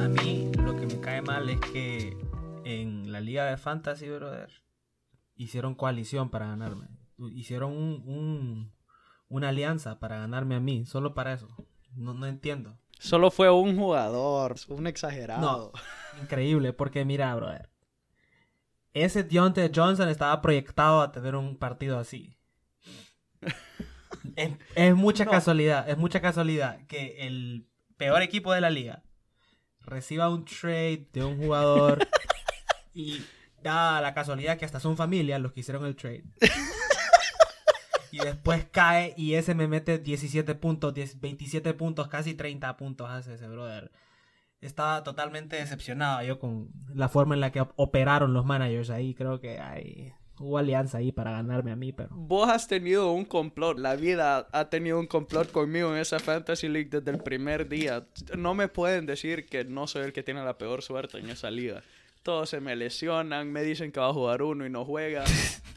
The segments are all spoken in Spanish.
A mí lo que me cae mal es que en la liga de fantasy, brother, hicieron coalición para ganarme. Hicieron un, un- una alianza para ganarme a mí, solo para eso. No, no entiendo. Solo fue un jugador, un exagerado. Increíble, porque mira, brother. Ese Deontay Johnson estaba proyectado a tener un partido así. es, es mucha No. casualidad, es mucha casualidad que el peor equipo de la liga reciba un trade de un jugador y da la casualidad que hasta son familia los que hicieron el trade. Y después cae y ese me mete 17 puntos, 10 27 puntos, casi 30 puntos hace ese brother. Estaba totalmente decepcionado yo con la forma en la que op- operaron los managers ahí. Creo que hay, hubo alianza ahí para ganarme a mí, pero... Vos has tenido un complot, la vida ha tenido un complot conmigo en esa Fantasy League desde el primer día. No me pueden decir que no soy el que tiene la peor suerte en esa liga. Todos se me lesionan, me dicen que va a jugar uno y no juega.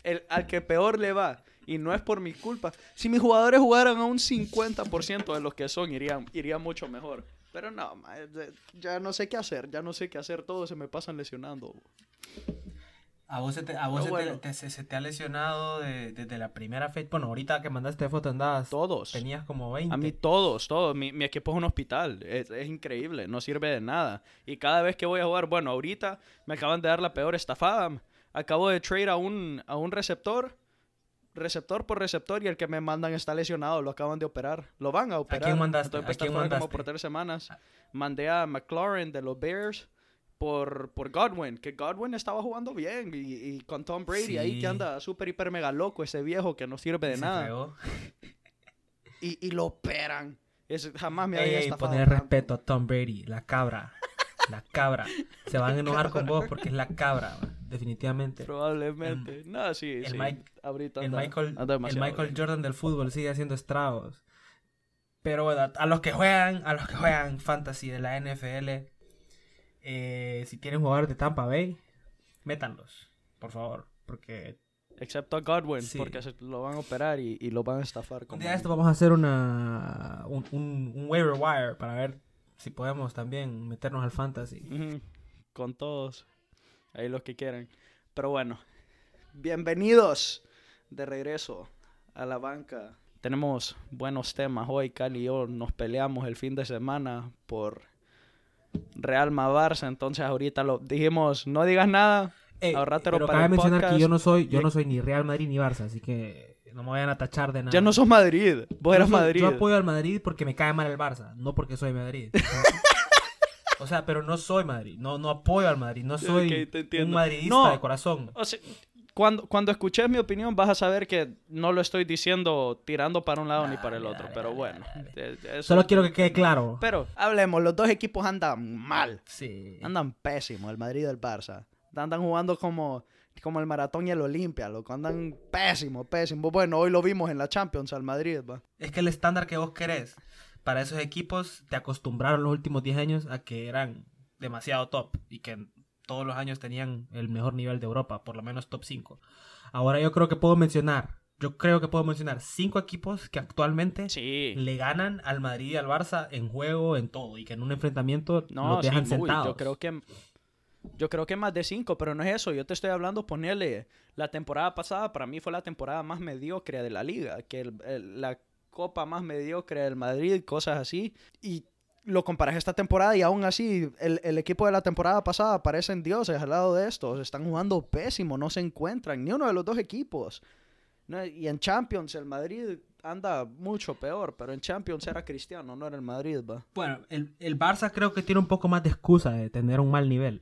El, al que peor le va, y no es por mi culpa. Si mis jugadores jugaran a un 50% de los que son, iría, iría mucho mejor. Pero no, eh, ya no sé qué hacer, ya no sé qué hacer, todos se me pasan lesionando. ¿A vos, se te, a vos Pero se, te- bueno. te, se, se te ha lesionado de- desde la primera fecha? Bueno, ahorita que mandaste foto andabas... Todos. Tenías como 20. A mí todos, todos. Mi, mi equipo es un hospital. Es, es increíble. No sirve de nada. Y cada vez que voy a jugar, bueno, ahorita me acaban de dar la peor estafada. Acabo de trade a un, a un receptor. Receptor por receptor y el que me mandan está lesionado. Lo acaban de operar. Lo van a operar. quién mandaste? Entonces, ¿A quién como por tres semanas. Mandé a McLaurin de los Bears por, por Godwin. Que Godwin estaba jugando bien. Y, y con Tom Brady ahí que anda súper, hiper, mega loco. Ese viejo que no sirve de Se nada. Y, y lo operan. Es- jamás me había ey, poner respeto a Tom Brady, la cabra. La cabra. Se van a enojar con vos porque es la cabra, man, definitivamente. Probablemente. no, sí, el sí. Mike- Ahorita El Michael, anda el Michael. Jordan del fútbol sigue haciendo estragos. Pero bueno, a los que juegan, a los que juegan fantasy de la NFL, eh, si tienen jugadores de Tampa Bay, métanlos, por favor, porque Excepto a Godwin, Sí. porque se lo van a operar y, y lo van a estafar. un Como día de esto vamos a hacer una un, un, un waiver wire para ver si podemos también meternos al fantasy. Con todos. Ahí los que quieran. Pero bueno. Bienvenidos de regreso a la banca. Tenemos buenos temas. Hoy Cali y yo nos peleamos el fin de semana por Real Barça. Entonces ahorita lo dijimos, no digas nada. Ey, Ahorrátelo pero para cabe mencionar que podcast. yo no soy yo no soy ni Real Madrid ni Barça, así que no me vayan a tachar de nada. Ya no sos Madrid. Vos Yo eras soy- Madrid. Yo apoyo al Madrid porque me cae mal el Barça, no porque soy Madrid. o sea, pero no soy Madrid, no, no apoyo al Madrid, no soy un madridista No. de corazón. O sea, cuando, cuando escuches mi opinión vas a saber que no lo estoy diciendo tirando para un lado ni para el otro. dale, pero bueno. dale. eh, eso- Solo quiero que quede claro. Pero hablemos, los dos equipos andan mal. Sí. Andan pésimo, el Madrid y el Barça. Andan jugando como, como el Maratón y el Olimpia, loco. Andan pésimo, pésimo. Bueno, hoy lo vimos en la Champions al Madrid, va. Es que el estándar que vos querés para esos equipos te acostumbraron los últimos 10 años a que eran demasiado top y que todos los años tenían el mejor nivel de Europa, por lo menos top 5. Ahora yo creo que puedo mencionar, yo creo que puedo mencionar cinco equipos que actualmente Sí. le ganan al Madrid y al Barça en juego, en todo, y que en un enfrentamiento No, los sí, dejan uy, sentados. yo creo que yo creo que más de cinco, pero no es eso. Yo te estoy hablando, ponerle la temporada pasada para mí fue la temporada más mediocre de la liga, que el- el- la copa más mediocre del Madrid, cosas así. Y lo comparas esta temporada y aún así el, el equipo de la temporada pasada parecen dioses al lado de estos. Están jugando pésimo, no se encuentran ni uno de los dos equipos. No, y en Champions el Madrid anda mucho peor, pero en Champions era Cristiano, no era el Madrid, va. Bueno, el, el Barça creo que tiene un poco más de excusa de tener un mal nivel.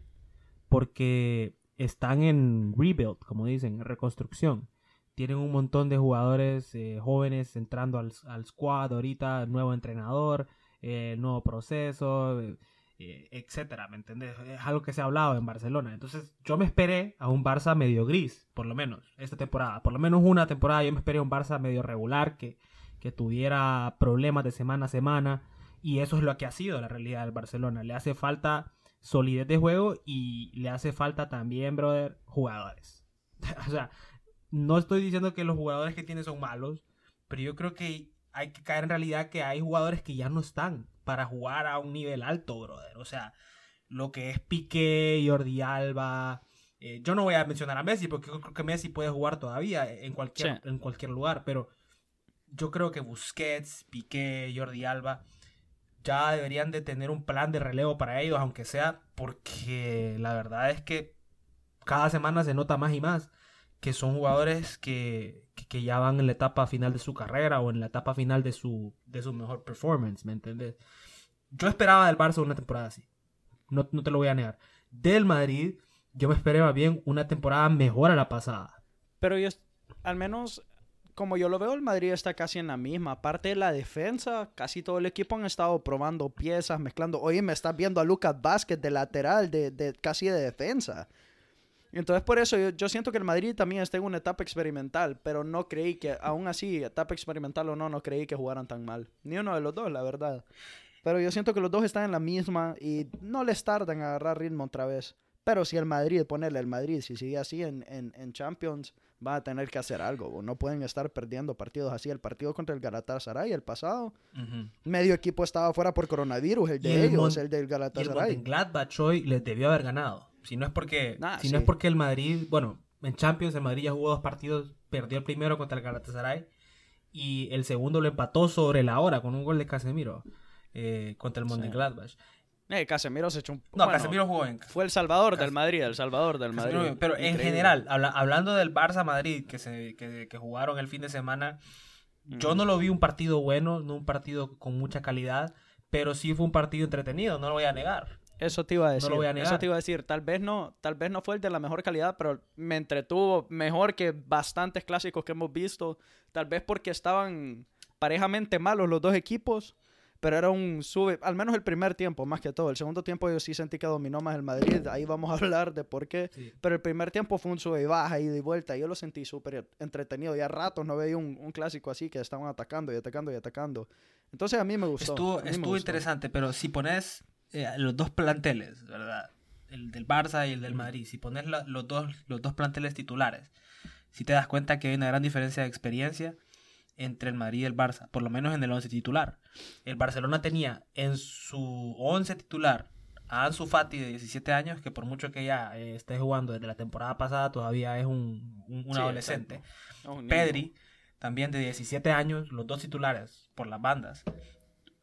Porque están en rebuild, como dicen, en reconstrucción. Tienen un montón de jugadores eh, jóvenes entrando al, al squad ahorita, nuevo entrenador, eh, nuevo proceso, eh, etcétera, ¿me entendés? Es algo que se ha hablado en Barcelona. Entonces, yo me esperé a un Barça medio gris, por lo menos, esta temporada. Por lo menos una temporada yo me esperé a un Barça medio regular, que, que tuviera problemas de semana a semana. Y eso es lo que ha sido la realidad del Barcelona. Le hace falta solidez de juego y le hace falta también, brother, jugadores. o sea, no estoy diciendo que los jugadores que tiene son malos, pero yo creo que hay que caer en realidad que hay jugadores que ya no están para jugar a un nivel alto, brother. O sea, lo que es Piqué, Jordi Alba. Eh, yo no voy a mencionar a Messi porque yo creo que Messi puede jugar todavía en cualquier, en cualquier lugar, pero yo creo que Busquets, Piqué, Jordi Alba ya deberían de tener un plan de relevo para ellos, aunque sea porque la verdad es que cada semana se nota más y más que son jugadores que, que, ya van en la etapa final de su carrera o en la etapa final de su, de su mejor performance, ¿me entiendes? Yo esperaba del Barça una temporada así, no, no te lo voy a negar. Del Madrid, yo me esperaba bien una temporada mejor a la pasada. Pero yo, al menos como yo lo veo, el Madrid está casi en la misma. Aparte de la defensa, casi todo el equipo han estado probando piezas, mezclando. Oye, me estás viendo a Lucas Vázquez de lateral, de, de casi de defensa. Entonces, por eso yo, siento que el Madrid también está en una etapa experimental, pero no creí que, aún así, etapa experimental o no, no creí que jugaran tan mal. Ni uno de los dos, la verdad. Pero yo siento que los dos están en la misma y no les tardan en agarrar ritmo otra vez. Pero si el Madrid, ponerle el Madrid, si sigue así en, en, en Champions, va a tener que hacer algo. No pueden estar perdiendo partidos así. El partido contra el Galatasaray, el pasado, medio equipo estaba fuera por coronavirus, el de ellos, el del Galatasaray. Y el Gladbach hoy les debió haber ganado. Si no es porque, si no es porque el Madrid, bueno, en Champions el Madrid ya jugó dos partidos, perdió el primero contra el Galatasaray y el segundo lo empató sobre la hora con un gol de Casemiro eh, contra el Mönchengladbach. Eh, Casemiro se echó un... No, Casemiro jugó en... Fue el salvador del Madrid, el salvador del Madrid. pero en general, hablando del Barça-Madrid que, se, que, que, jugaron el fin de semana, yo no lo vi un partido bueno, no un partido con mucha calidad, pero sí fue un partido entretenido, no lo voy a negar. Eso te iba a decir. No lo voy a negar. Eso te iba a decir. Tal vez no, tal vez no fue el de la mejor calidad, pero me entretuvo mejor que bastantes clásicos que hemos visto. Tal vez porque estaban parejamente malos los dos equipos pero era un sube, al menos el primer tiempo, más que todo. El segundo tiempo yo sí sentí que dominó más el Madrid, ahí vamos a hablar de por qué. Pero el primer tiempo fue un sube y baja, y de vuelta, yo lo sentí súper entretenido. Ya ratos no veía un, un, clásico así que estaban atacando y atacando y atacando. Entonces a mí me gustó. Estuvo, estuvo interesante, pero si pones eh, los dos planteles, ¿verdad? El del Barça y el del Madrid, si pones los, dos, los dos planteles titulares, si te das cuenta que hay una gran diferencia de experiencia entre el Madrid y el Barça, por lo menos en el 11 titular. El Barcelona tenía en su 11 titular a Ansu Fati de 17 años, que por mucho que ya eh, esté jugando desde la temporada pasada, todavía es un, adolescente. Pedri, también de 17 años, los dos titulares por las bandas.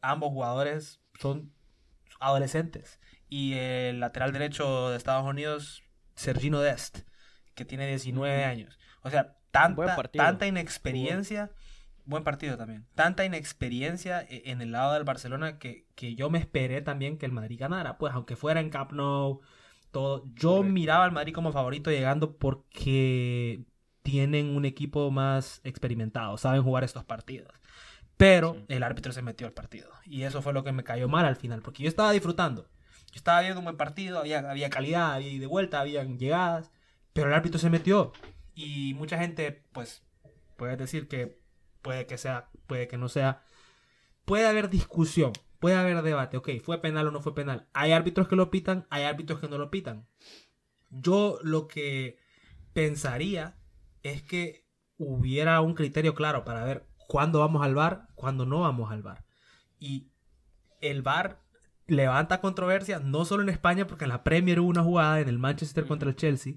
Ambos jugadores son adolescentes. Y el lateral derecho de Estados Unidos, Sergino Dest, que tiene 19 años. O sea, tanta, tanta inexperiencia buen partido también. Tanta inexperiencia e, en el lado del Barcelona que, que, yo me esperé también que el Madrid ganara. Pues aunque fuera en Camp Nou, todo. Yo miraba al Madrid como favorito llegando porque tienen un equipo más experimentado, saben jugar estos partidos. Pero el árbitro se metió al partido. Y eso fue lo que me cayó mal al final. Porque yo estaba disfrutando. Yo estaba viendo un buen partido, había, había calidad, había de vuelta, habían llegadas. Pero el árbitro se metió. Y mucha gente, pues, puede decir que puede que sea, puede que no sea. Puede haber discusión, puede haber debate, ok, fue penal o no fue penal. Hay árbitros que lo pitan, hay árbitros que no lo pitan. Yo lo que pensaría es que hubiera un criterio claro para ver cuándo vamos al bar, cuándo no vamos al bar. Y el bar levanta controversia, no solo en España, porque en la Premier hubo una jugada en el Manchester contra el Chelsea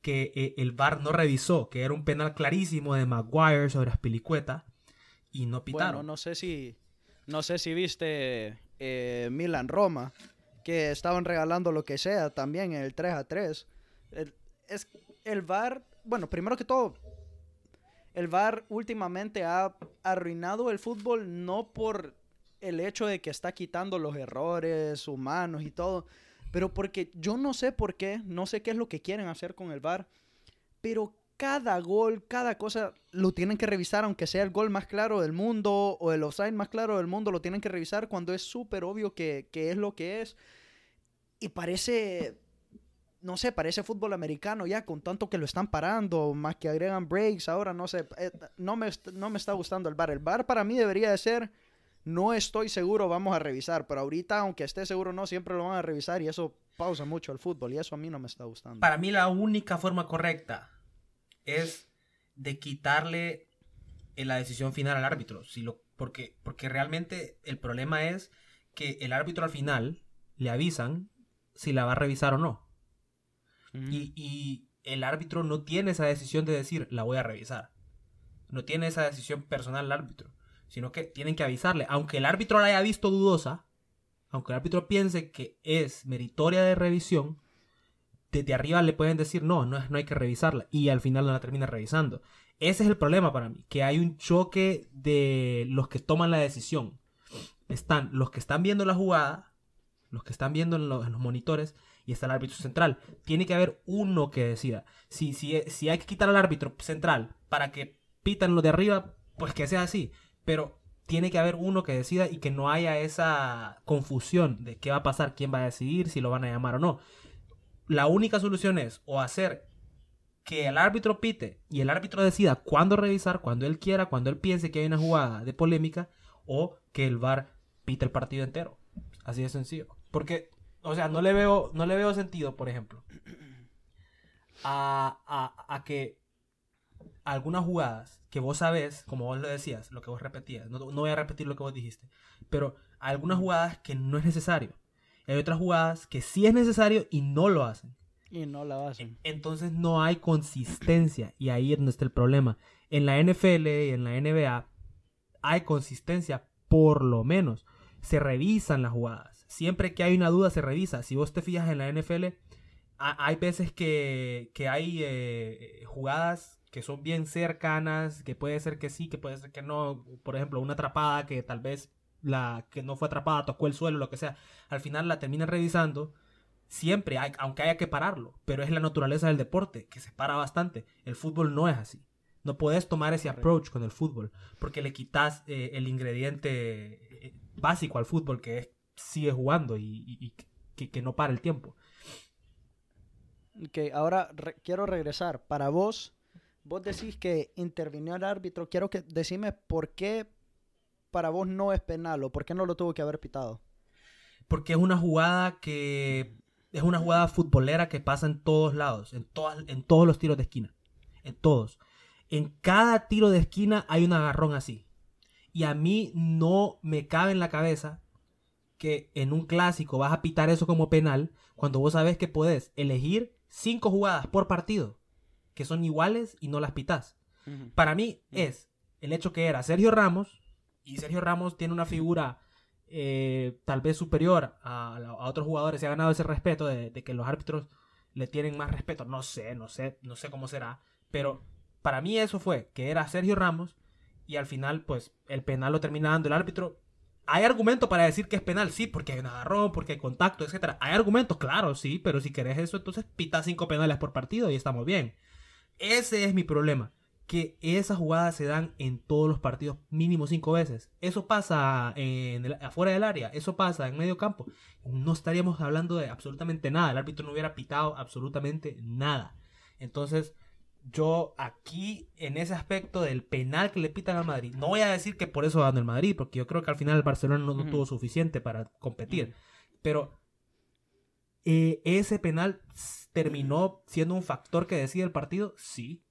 que eh, el VAR no revisó, que era un penal clarísimo de Maguire sobre Aspilicueta y no pitaron. Bueno, no sé si, no sé si viste eh, Milan Roma, que estaban regalando lo que sea también en el 3 a 3. El, es, el VAR, bueno, primero que todo, el VAR últimamente ha arruinado el fútbol no por el hecho de que está quitando los errores humanos y todo, pero porque yo no sé por qué, no sé qué es lo que quieren hacer con el VAR, pero cada gol, cada cosa lo tienen que revisar, aunque sea el gol más claro del mundo o el offside más claro del mundo, lo tienen que revisar cuando es súper obvio que, es lo que es. Y parece, no sé, parece fútbol americano ya, con tanto que lo están parando, más que agregan breaks, ahora no sé, eh, no, me, no me está gustando el VAR. El VAR para mí debería de ser no estoy seguro, vamos a revisar. Pero ahorita, aunque esté seguro no, siempre lo van a revisar y eso pausa mucho el fútbol y eso a mí no me está gustando. Para mí la única forma correcta es de quitarle la decisión final al árbitro. Si lo, porque, porque realmente el problema es que el árbitro al final le avisan si la va a revisar o no. Y, y, el árbitro no tiene esa decisión de decir la voy a revisar. No tiene esa decisión personal el árbitro. Sino que tienen que avisarle. Aunque el árbitro la haya visto dudosa, aunque el árbitro piense que es meritoria de revisión, desde arriba le pueden decir no, no, no hay que revisarla. Y al final no la termina revisando. Ese es el problema para mí, que hay un choque de los que toman la decisión. Están los que están viendo la jugada, los que están viendo en los, monitores, y está el árbitro central. Tiene que haber uno que decida. Si, si, si hay que quitar al árbitro central para que pitan lo de arriba, pues que sea así. Pero tiene que haber uno que decida y que no haya esa confusión de qué va a pasar, quién va a decidir, si lo van a llamar o no. La única solución es o hacer que el árbitro pite y el árbitro decida cuándo revisar, cuando él quiera, cuando él piense que hay una jugada de polémica, o que el VAR pite el partido entero. Así de sencillo. Porque, o sea, no le veo, no le veo sentido, por ejemplo, a, a, a que algunas jugadas que vos sabés, como vos lo decías, lo que vos repetías, no, voy a repetir lo que vos dijiste, pero hay algunas jugadas que no es necesario. hay otras jugadas que sí es necesario y no lo hacen. Y no la hacen. Entonces no hay consistencia y ahí es donde está el problema. En la NFL y en la NBA hay consistencia, por lo menos. Se revisan las jugadas. Siempre que hay una duda se revisa. Si vos te fijas en la NFL, hay veces que, hay eh, jugadas que son bien cercanas, que puede ser que sí, que puede ser que no. Por ejemplo, una atrapada que tal vez la que no fue atrapada tocó el suelo, lo que sea. Al final la terminan revisando. Siempre, hay, aunque haya que pararlo, pero es la naturaleza del deporte, que se para bastante. El fútbol no es así. No puedes tomar ese approach con el fútbol, porque le quitas eh, el ingrediente eh, básico al fútbol, que es sigue jugando y, que, no para el tiempo. Ok, ahora quiero regresar. Para vos, vos decís que intervino el árbitro. Quiero que decime por qué para vos no es penal o por qué no lo tuvo que haber pitado. Porque es una jugada que es una jugada futbolera que pasa en todos lados, en, todas, en todos los tiros de esquina, en todos. En cada tiro de esquina hay un agarrón así. Y a mí no me cabe en la cabeza que en un clásico vas a pitar eso como penal cuando vos sabes que podés elegir cinco jugadas por partido que son iguales y no las pitas. Para mí es el hecho que era Sergio Ramos, y Sergio Ramos tiene una figura eh, tal vez superior a, otros jugadores, se ha ganado ese respeto de, que los árbitros le tienen más respeto. No sé, no sé, no sé cómo será, pero para mí eso fue que era Sergio Ramos y al final pues el penal lo termina dando el árbitro. Hay argumentos para decir que es penal, sí, porque hay un agarrón, porque hay contacto, etcétera. Hay argumentos, claro, sí, pero si querés eso, entonces pita cinco penales por partido y estamos bien. Ese es mi problema. Que esas jugadas se dan en todos los partidos mínimo cinco veces. Eso pasa afuera del área, eso pasa en medio campo. No estaríamos hablando de absolutamente nada. El árbitro no hubiera pitado absolutamente nada. Entonces, yo aquí, en ese aspecto del penal que le pitan al Madrid, no voy a decir que por eso ganó el Madrid, porque yo creo que al final el Barcelona no, tuvo suficiente para competir. Pero eh, ese penal terminó siendo un factor que decide el partido, sí.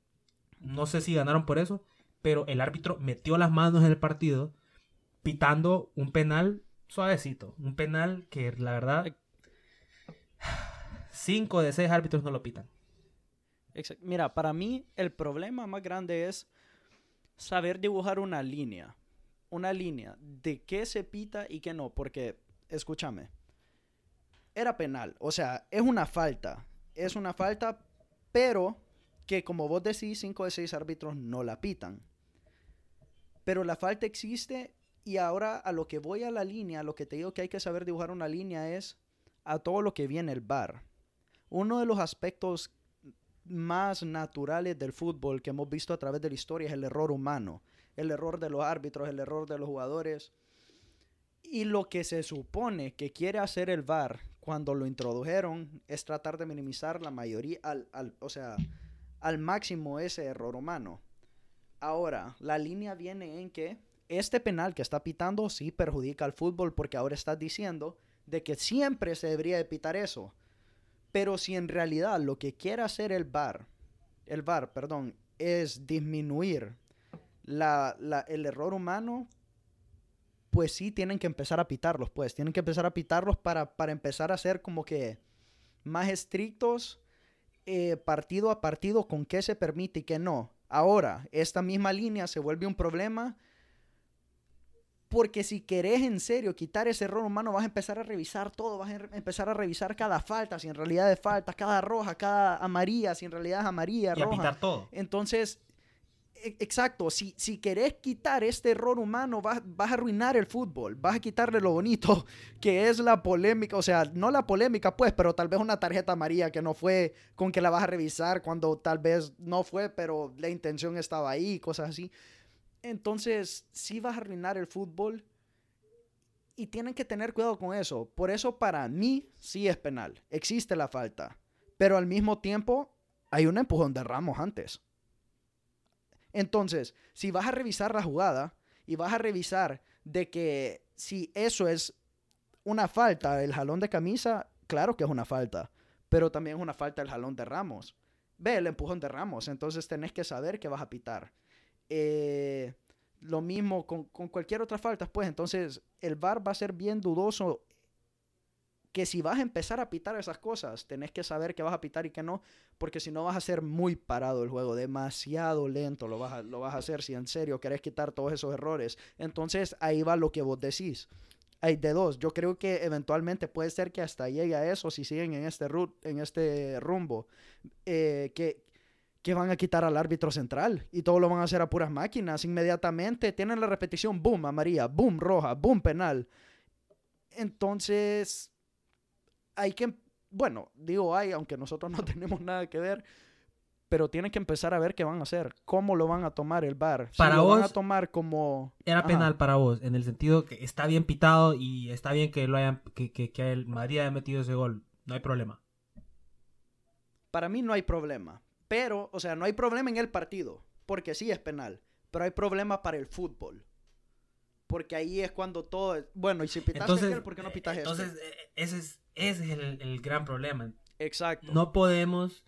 No sé si ganaron por eso, pero el árbitro metió las manos en el partido pitando un penal suavecito, un penal que la verdad cinco de seis árbitros no lo pitan. Mira, para mí el problema más grande es saber dibujar una línea, una línea de qué se pita y qué no, porque escúchame, era penal, o sea, es una falta, es una falta, pero que como vos decís, 5 de 6 árbitros no la pitan. Pero la falta existe y ahora a lo que voy a la línea, lo que te digo que hay que saber dibujar una línea es a todo lo que viene el bar. Uno de los aspectos más naturales del fútbol que hemos visto a través de la historia es el error humano, el error de los árbitros, el error de los jugadores. Y lo que se supone que quiere hacer el VAR cuando lo introdujeron es tratar de minimizar la mayoría, al, o sea, al máximo ese error humano. Ahora, la línea viene en que este penal que está pitando sí perjudica al fútbol porque ahora estás diciendo de que siempre se debería de pitar eso. Pero si en realidad lo que quiere hacer el VAR, el perdón, es disminuir la- el error humano, pues sí tienen que empezar a pitarlos, pues tienen que empezar a pitarlos para, para empezar a ser como que más estrictos eh, partido a partido con qué se permite y qué no. Ahora, esta misma línea se vuelve un problema porque si querés en serio quitar ese error humano, vas a empezar a revisar todo, vas a re- empezar a revisar cada falta, si en realidad es falta, cada roja, cada amarilla, si en realidad es amarilla, Y a roja. pitar todo. Entonces, e- exacto, si, si querés quitar este error humano, vas, vas a arruinar el fútbol, vas a quitarle lo bonito que es la polémica, o sea, no la polémica pues, pero tal vez una tarjeta amarilla que no fue con que la vas a revisar cuando tal vez no fue, pero la intención estaba ahí, cosas así. Entonces, sí vas a arruinar el fútbol y tienen que tener cuidado con eso. Por eso para mí sí es penal, existe la falta, pero al mismo tiempo hay un empujón de Ramos antes. Entonces, si vas a revisar la jugada y vas a revisar de que si eso es una falta, el jalón de camisa, claro que es una falta, pero también es una falta el jalón de Ramos. Ve el empujón de Ramos, entonces tenés que saber que vas a pitar. Eh, lo mismo con, con cualquier otra falta, pues entonces el VAR va a ser bien dudoso que si vas a empezar a pitar esas cosas, tenés que saber que vas a pitar y que no, porque si no vas a ser muy parado el juego, demasiado lento lo vas a, lo vas a hacer si en serio querés quitar todos esos errores. Entonces ahí va lo que vos decís. Hay de dos. Yo creo que eventualmente puede ser que hasta llegue a eso si siguen en este, en este rumbo. eh, que, que van a quitar al árbitro central y todo lo van a hacer a puras máquinas. Inmediatamente tienen la repetición, boom, amarilla, boom, roja, boom, penal. Entonces, hay que, bueno, digo hay, aunque nosotros no tenemos nada que ver, pero tienen que empezar a ver qué van a hacer, cómo lo van a tomar el. Si Para lo van a vos, tomar como... Era Ajá. penal para vos, en el sentido que está bien pitado y está bien que lo hayan, que, que, que el Madrid haya metido ese gol. No hay problema. Para mí no hay problema, pero, o sea, no hay problema en el partido, porque sí es penal, pero hay problema para el fútbol. Porque ahí es cuando todo... es- Bueno, y si aquel, ¿por qué no pitas este? entonces eh, ese es, ese es el, el gran problema. Exacto. No podemos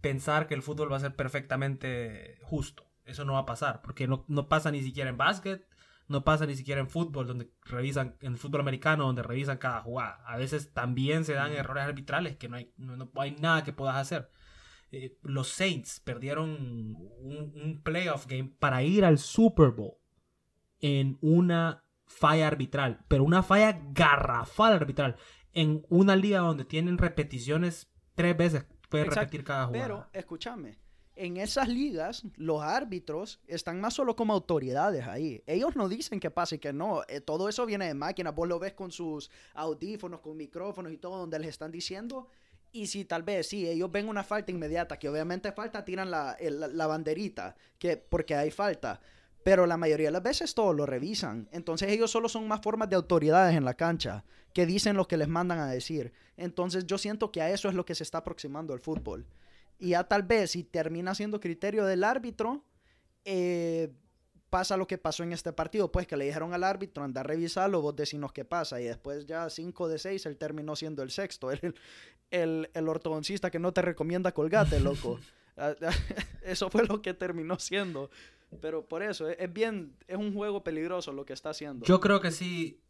pensar que el fútbol va a ser perfectamente justo. Eso no va a pasar, porque no, no pasa ni siquiera en básquet, no pasa ni siquiera en fútbol, donde revisan, en el fútbol americano, donde revisan cada jugada. A veces también se dan errores arbitrales que no hay, no, no hay nada que puedas hacer. Eh, los Saints perdieron un, un playoff game para ir al Super Bowl en una falla arbitral, pero una falla garrafal arbitral, en una liga donde tienen repeticiones tres veces, puede repetir cada jugada. Pero, escúchame, en esas ligas, los árbitros están más solo como autoridades ahí. Ellos no dicen que pasa y que no. Eh, todo eso viene de máquinas. Vos lo ves con sus audífonos, con micrófonos y todo, donde les están diciendo. Y si tal vez, sí, ellos ven una falta inmediata, que obviamente falta, tiran la, el- la- banderita, que, porque hay falta. Pero la mayoría de las veces todos lo revisan. Entonces ellos solo son más formas de autoridades en la cancha, que dicen lo que les mandan a decir. Entonces yo siento que a eso es lo que se está aproximando el fútbol. Y ya tal vez si termina siendo criterio del árbitro, eh, pasa lo que pasó en este partido, pues que le dijeron al árbitro, anda a revisarlo, vos decinos qué pasa. Y después ya 5 de 6, él terminó siendo el sexto. el, el ortodoncista que no te recomienda colgate, loco. Ah, eso fue lo que terminó siendo. Pero por eso, es, es bien, es un juego peligroso lo que está haciendo. Yo creo que sí.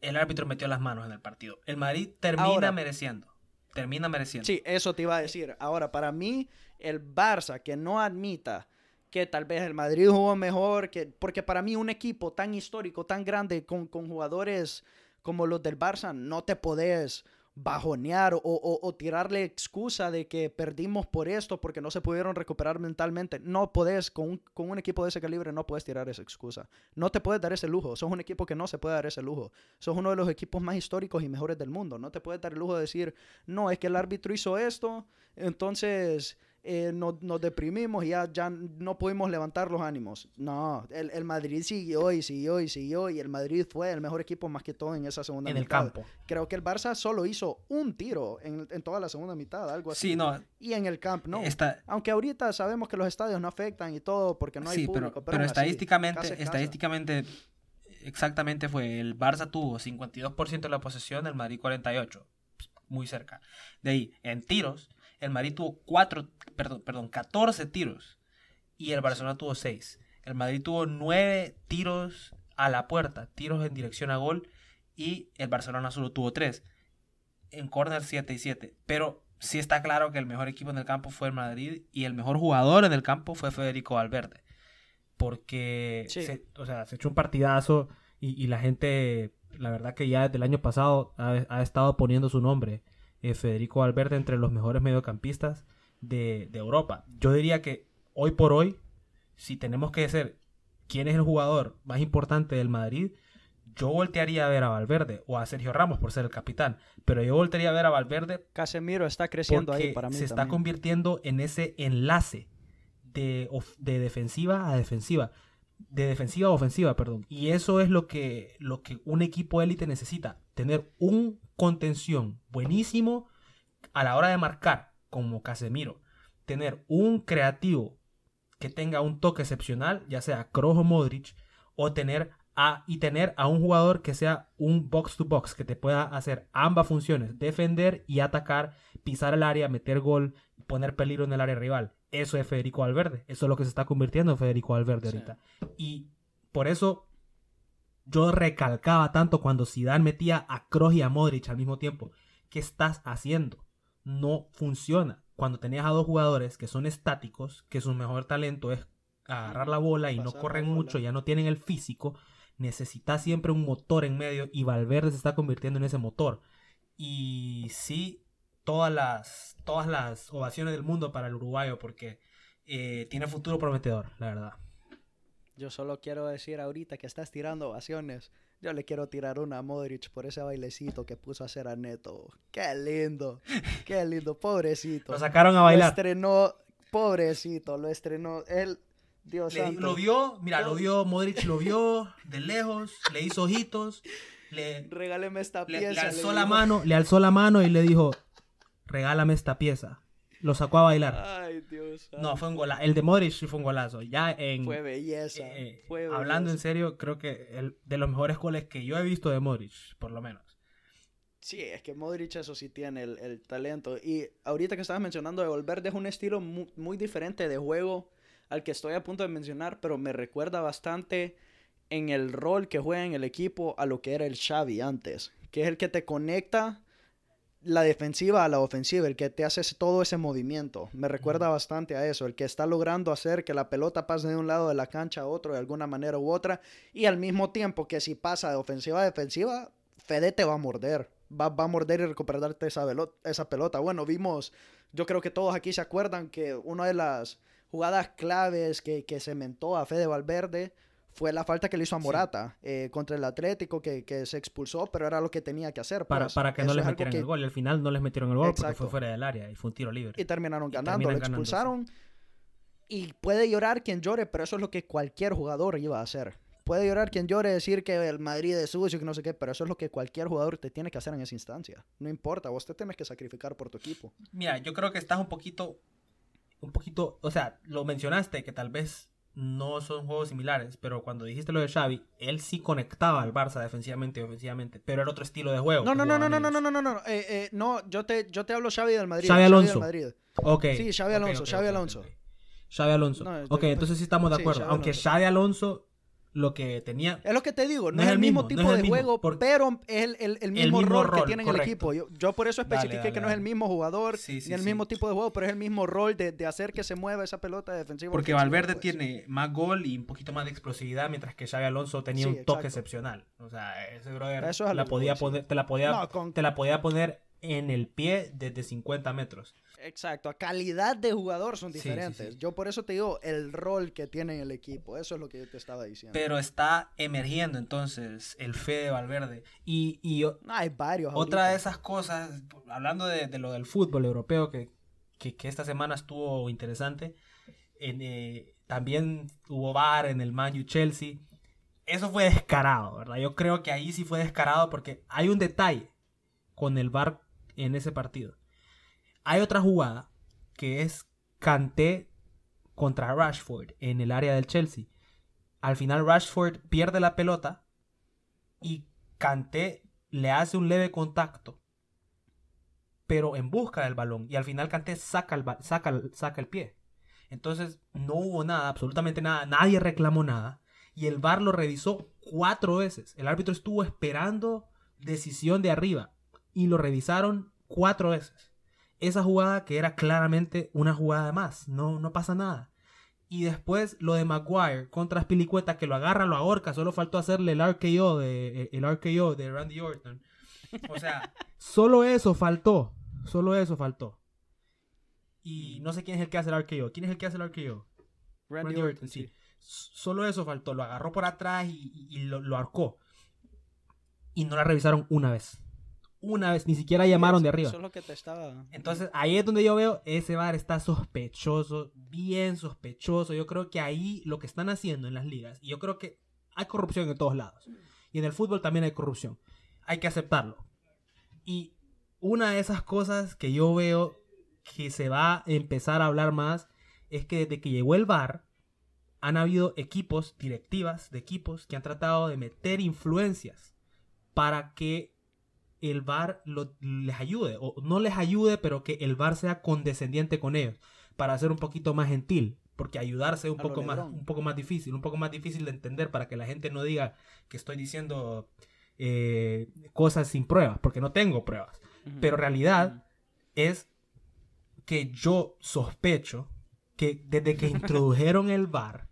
El árbitro metió las manos en el partido. El Madrid termina Ahora- mereciendo. Termina mereciendo. Sí, eso te iba a decir. Ahora, para mí, el Barça que no admita que tal vez el Madrid jugó mejor, que, porque para mí un equipo tan histórico, tan grande, con, con jugadores como los del Barça, no te podés bajonear o, tirarle excusa de que perdimos por esto porque no se pudieron recuperar mentalmente. No podés, con un, con un equipo de ese calibre, no puedes tirar esa excusa. No te puedes dar ese lujo. Sos un equipo que no se puede dar ese lujo. Sos uno de los equipos más históricos y mejores del mundo. No te puedes dar el lujo de decir, no, es que el árbitro hizo esto, entonces eh, nos, nos deprimimos y ya, ya no pudimos levantar los ánimos. No, el, el Madrid siguió y siguió y siguió y el Madrid fue el mejor equipo más que todo en esa segunda en el mitad. campo. Creo que el Barça solo hizo un tiro en, en toda la segunda mitad, algo así. Sí, no. Y en el Camp no. Está, Aunque ahorita sabemos que los estadios no afectan y todo porque no hay sí, público. pero, pero, pero aún así, estadísticamente, casa es casa. estadísticamente, exactamente fue, el Barça tuvo 52% de la posesión, el Madrid 48%, muy cerca. De ahí, en tiros, el Madrid tuvo cuatro, perdón, perdón, 14 tiros y el Barcelona tuvo 6. El Madrid tuvo 9 tiros a la puerta, tiros en dirección a gol y el Barcelona solo tuvo 3. En corner 7 y 7. Pero sí está claro que el mejor equipo en el campo fue el Madrid y el mejor jugador en el campo fue Federico Valverde. Porque se, o sea, se echó un partidazo y, la gente, la verdad que ya desde el año pasado ha, estado poniendo su nombre, eh, Federico Valverde, entre los mejores mediocampistas de, de Europa. Yo diría que hoy por hoy, si tenemos que decir quién es el jugador más importante del Madrid, yo voltearía a ver a Valverde o a Sergio Ramos por ser el capitán, pero yo voltearía a ver a Valverde. Casemiro está creciendo ahí para mí. Se está convirtiendo en ese enlace de, de, defensiva a defensiva, de defensiva a ofensiva, perdón. Y eso es lo que, lo que un equipo élite necesita, tener un contención buenísimo a la hora de marcar, como Casemiro, tener un creativo que tenga un toque excepcional, ya sea Kroos o Modric, o tener y tener a un jugador que sea un box to box, que te pueda hacer ambas funciones, defender y atacar, pisar el área, meter gol, poner peligro en el área rival. Eso es Federico Valverde, eso es lo que se está convirtiendo en Federico Valverde ahorita. Y por eso yo recalcaba tanto cuando Zidane metía a Kroos y a Modric al mismo tiempo. ¿Qué estás haciendo? No funciona. Cuando tenías a dos jugadores que son estáticos, que su mejor talento es agarrar la bola y no corren mucho, ya no tienen el físico, necesita siempre un motor en medio y Valverde se está convirtiendo en ese motor. Y sí, todas las, todas las ovaciones del mundo para el uruguayo porque eh, tiene futuro prometedor, la verdad. Yo solo quiero decir ahorita que estás tirando ovaciones. Yo le quiero tirar una a Modric por ese bailecito que puso a hacer a Neto. Qué lindo, qué lindo, pobrecito. Lo sacaron a bailar. Lo estrenó, pobrecito, lo estrenó. Él Dios Lo vio, mira, lo vio, Modric lo vio de lejos, le hizo ojitos, le... Regáleme esta pieza. Le, alzó la mano, le alzó la mano y le dijo, regálame esta pieza. Lo sacó a bailar. Ay, Dios. No, fue un golazo. El de Modric sí fue un golazo. Ya en... Fue belleza. Eh, hablando en serio, creo que el, de los mejores goles que yo he visto de Modric, por lo menos. Sí, es que Modric eso sí tiene el, talento. Y ahorita que estabas mencionando de Valverde es un estilo muy diferente de juego al que estoy a punto de mencionar, pero me recuerda bastante en el rol que juega en el equipo a lo que era el Xavi antes, que es el que te conecta la defensiva a la ofensiva, el que te hace todo ese movimiento. Me recuerda bastante a eso, el que está logrando hacer que la pelota pase de un lado de la cancha a otro de alguna manera u otra, y al mismo tiempo que si pasa de ofensiva a defensiva, Fede te va a morder, va, va a morder y recuperarte esa, esa pelota. Bueno, vimos, yo creo que todos aquí se acuerdan que una de las jugadas claves que, que cementó a Fede Valverde fue la falta que le hizo a Morata eh, contra el Atlético, que, se expulsó, pero era lo que tenía que hacer. Para, pues. para que no les metieran el gol. Y al final no les metieron el gol porque fue fuera del área y fue un tiro libre. Y terminaron ganando, lo expulsaron. Y puede llorar quien llore, pero eso es lo que cualquier jugador iba a hacer. Puede llorar quien llore, decir que el Madrid es sucio, que no sé qué, pero eso es lo que cualquier jugador te tiene que hacer en esa instancia. No importa, vos te tienes que sacrificar por tu equipo. Mira, yo creo que estás un poquito un poquito, o sea, lo mencionaste que tal vez no son juegos similares, pero cuando dijiste lo de Xavi, él sí conectaba al Barça defensivamente y ofensivamente, pero era otro estilo de juego. No, no, no, no, no, no, no, no, no, no, eh, eh, no, yo te, yo te hablo Xavi del Madrid. Xavi Alonso. Xavi del Madrid. Ok. Sí, Xavi Alonso, Xavi Alonso. Xavi Alonso. ok, entonces sí estamos de acuerdo. Aunque Xavi Alonso lo que tenía. Es lo que te digo, no, es el mismo, tipo de juego, pero es el, el, mismo, rol, que tiene en el equipo. Yo, yo por eso especifiqué que no es el mismo jugador ni el mismo tipo de juego, pero es el mismo rol de, de, hacer que se mueva esa pelota defensiva. Porque Valverde pues. tiene más gol y un poquito más de explosividad, mientras que Xavi Alonso tenía un toque excepcional. O sea, ese brother la podía poner, te, la podía, te la podía poner en el pie desde 50 metros. Exacto, a calidad de jugador son diferentes. Yo por eso te digo el rol que tiene en el equipo, eso es lo que yo te estaba diciendo. Pero está emergiendo entonces el fe de Valverde. Y, y hay varios. Otra de esas cosas, hablando de, lo del fútbol europeo, que, que, esta semana estuvo interesante, eh, también hubo VAR en el Man U Chelsea. Eso fue descarado, ¿verdad? Yo creo que ahí sí fue descarado porque hay un detalle con el VAR en ese partido hay otra jugada que es Kanté contra Rashford en el área del Chelsea. Al final Rashford pierde la pelota y Kanté le hace un leve contacto pero en busca del balón. Y al final Kanté saca el, saca, el pie. Entonces no hubo nada, absolutamente nada. Nadie reclamó nada. Y el VAR lo revisó cuatro veces. El árbitro estuvo esperando decisión de arriba. Y lo revisaron cuatro veces. Esa jugada que era claramente una jugada de más. No, no pasa nada. Y después lo de Maguire contra Spilicueta que lo agarra, lo ahorca. Solo faltó hacerle el RKO de, el RKO de Randy Orton. O sea, solo eso faltó. Solo eso faltó. Y no sé quién es el que hace el RKO. ¿Quién es el que hace el RKO? Randy, Orton, sí. Solo eso faltó. Lo agarró por atrás y, lo, lo, arcó. Y no la revisaron una vez. Una vez, ni siquiera llamaron de arriba. Eso es lo que te estaba... Entonces, ahí es donde yo veo, ese bar está sospechoso, bien sospechoso. Yo creo que ahí lo que están haciendo en las ligas, y yo creo que hay corrupción en todos lados. Y en el fútbol también hay corrupción. Hay que aceptarlo. Y una de esas cosas que yo veo que se va a empezar a hablar más es que desde que llegó el VAR han habido equipos, directivas de equipos que han tratado de meter influencias para que el VAR les ayude, o no les ayude, pero que el VAR sea condescendiente con ellos, para ser un poquito más gentil, porque ayudarse es un, poco más, un poco más difícil, un poco más difícil de entender para que la gente no diga que estoy diciendo eh, cosas sin pruebas, porque no tengo pruebas. Pero realidad es que yo sospecho que desde que introdujeron el VAR,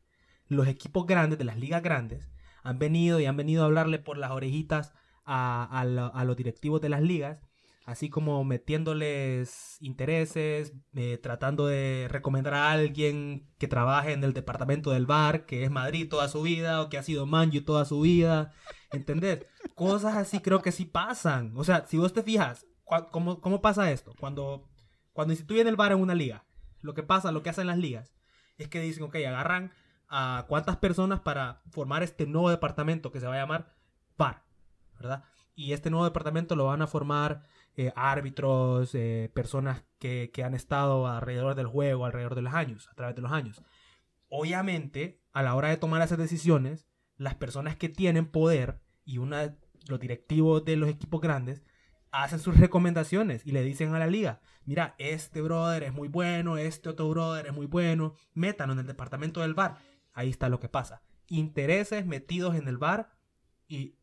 los equipos grandes de las ligas grandes han venido y han venido a hablarle por las orejitas a, los directivos de las ligas, así como metiéndoles intereses, eh, tratando de recomendar a alguien que trabaje en el departamento del VAR, que es Madrid toda su vida, o que ha sido Manju toda su vida, ¿entendés? Cosas así creo que sí pasan. O sea, si vos te fijas, ¿Cómo, ¿Cómo, pasa esto? Cuando, cuando instituyen el VAR en una liga, lo que pasa, lo que hacen las ligas, es que dicen, ok, agarran a cuántas personas para formar este nuevo departamento que se va a llamar VAR, Y este nuevo departamento lo van a formar eh, árbitros, eh, personas que, que han estado alrededor del juego, alrededor de los años, a través de los años. Obviamente, a la hora de tomar esas decisiones, las personas que tienen poder y una, los directivos de los equipos grandes hacen sus recomendaciones y le dicen a la liga, mira, este brother es muy bueno, este otro brother es muy bueno, métanlo en el departamento del bar. Ahí está lo que pasa. Intereses metidos en el bar y